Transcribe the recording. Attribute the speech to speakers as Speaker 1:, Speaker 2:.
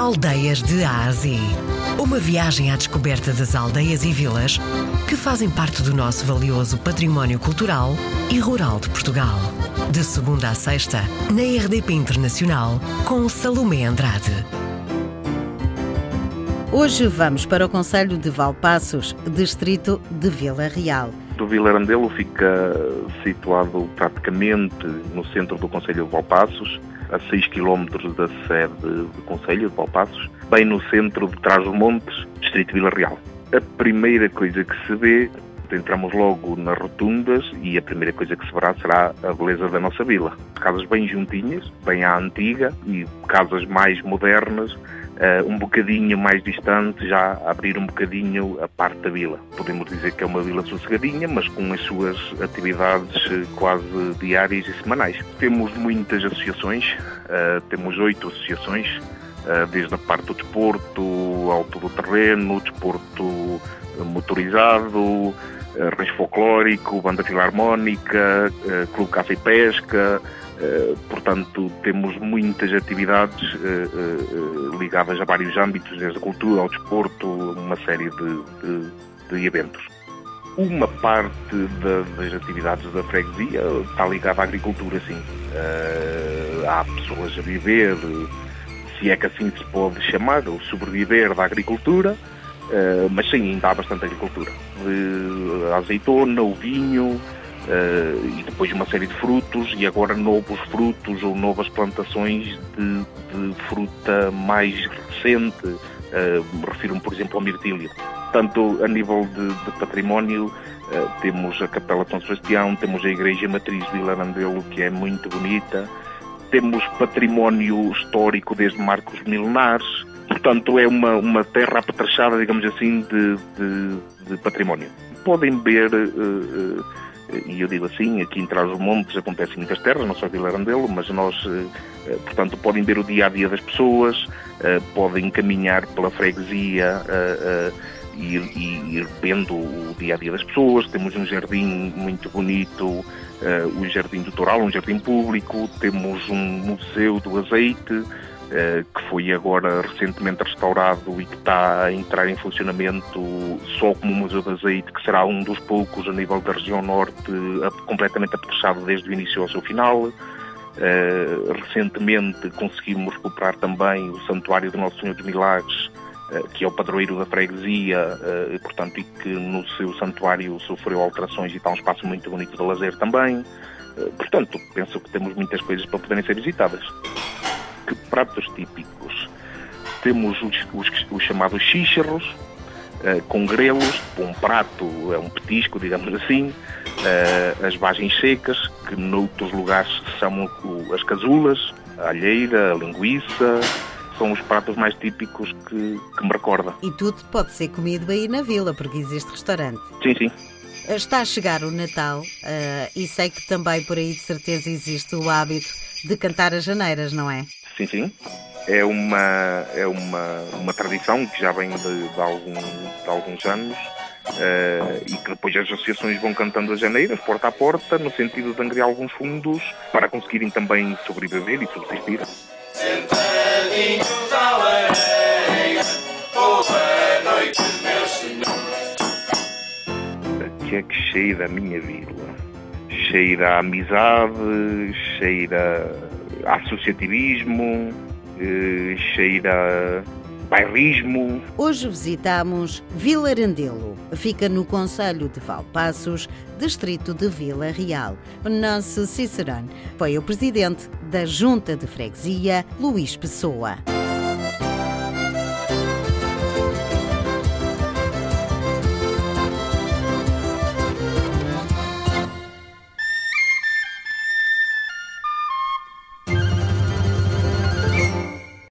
Speaker 1: Aldeias de Ásia. Uma viagem à descoberta das aldeias e vilas que fazem parte do nosso valioso património cultural e rural de Portugal. De segunda a sexta, na RDP Internacional, com Salomé Andrade.
Speaker 2: Hoje vamos para o Conselho de Valpassos, distrito de Vila Real.
Speaker 3: O Vilarandelo fica situado praticamente no centro do Conselho de Valpassos, a 6 km da sede do Conselho de Valpassos, bem no centro de Trás-os-Montes, distrito de Vila Real. A primeira coisa que se vê, entramos logo nas rotundas e a primeira coisa que se verá será a beleza da nossa vila. Casas bem juntinhas, bem à antiga e casas mais modernas, Uh, um bocadinho mais distante, já abrir um bocadinho a parte da vila. Podemos dizer que é uma vila sossegadinha, mas com as suas atividades uh, quase diárias e semanais. Temos muitas associações, uh, temos oito associações, desde a parte do desporto, ao todo o terreno, desporto motorizado, rancho folclórico, banda filarmónica, clube caça e pesca, eh, portanto, temos muitas atividades ligadas a vários âmbitos, desde a cultura ao desporto, uma série de, de, de eventos. Uma parte da, das atividades da freguesia está ligada à agricultura, sim. há pessoas a viver, se é que assim se pode chamar, ou sobreviver da agricultura, mas sim, ainda há bastante agricultura. a azeitona, o vinho, Uh, e depois uma série de frutos e agora novos frutos ou novas plantações de, de fruta mais recente. Uh, Refiro-me, por exemplo, ao mirtílio. Tanto a nível de, de património, uh, temos a Capela de São Sebastião, temos a Igreja Matriz de Vilarandelo, que é muito bonita, temos património histórico desde Marcos Milenares, portanto é uma, uma terra apetrechada, digamos assim, de, de, de património. Podem ver uh, e eu digo assim, aqui em Trás-os-Montes acontece muitas terras, não só em Vilarandelo, mas nós, eh, portanto, podem ver o dia-a-dia das pessoas, podem caminhar pela freguesia e ir vendo o dia-a-dia das pessoas. Temos um jardim muito bonito, o Jardim do Toral, um jardim público, temos um museu do azeite, que foi agora recentemente restaurado e que está a entrar em funcionamento só como Museu de Azeite, que será um dos poucos a nível da região norte completamente apetrechado desde o início ao seu final. Uh, recentemente conseguimos recuperar também o Santuário do Nosso Senhor dos Milagres, uh, que é o padroeiro da freguesia, portanto, e que no seu santuário sofreu alterações e está um espaço muito bonito de lazer também. portanto, penso que temos muitas coisas para poderem ser visitadas que pratos típicos temos os, os, os chamados xícharos, uh, com grelos, um prato, é um petisco, digamos assim, uh, as vagens secas, que noutros lugares chamam as casulas, a alheira, a linguiça, são os pratos mais típicos que, que me recorda.
Speaker 2: E tudo pode ser comido aí na vila, porque existe restaurante.
Speaker 3: Sim, sim.
Speaker 2: Está a chegar o Natal uh, e sei que também por aí de certeza existe o hábito de cantar as janeiras, não é?
Speaker 3: Sim, sim. É uma, é uma, uma tradição que já vem de, de, algum, de alguns anos uh, e que depois as associações vão cantando as janeiras, porta a porta, no sentido de angriar alguns fundos para conseguirem também sobreviver e subsistir. Sentadinhos boa noite, Que é que cheira a minha vila? Cheira a amizade, cheira associativismo, eh, cheira bairrismo.
Speaker 2: Hoje visitamos Vilarandelo. Fica no Conselho de Valpassos, distrito de Vila Real. Nosso Cicerone foi o presidente da Junta de Freguesia, Luís Pessoa.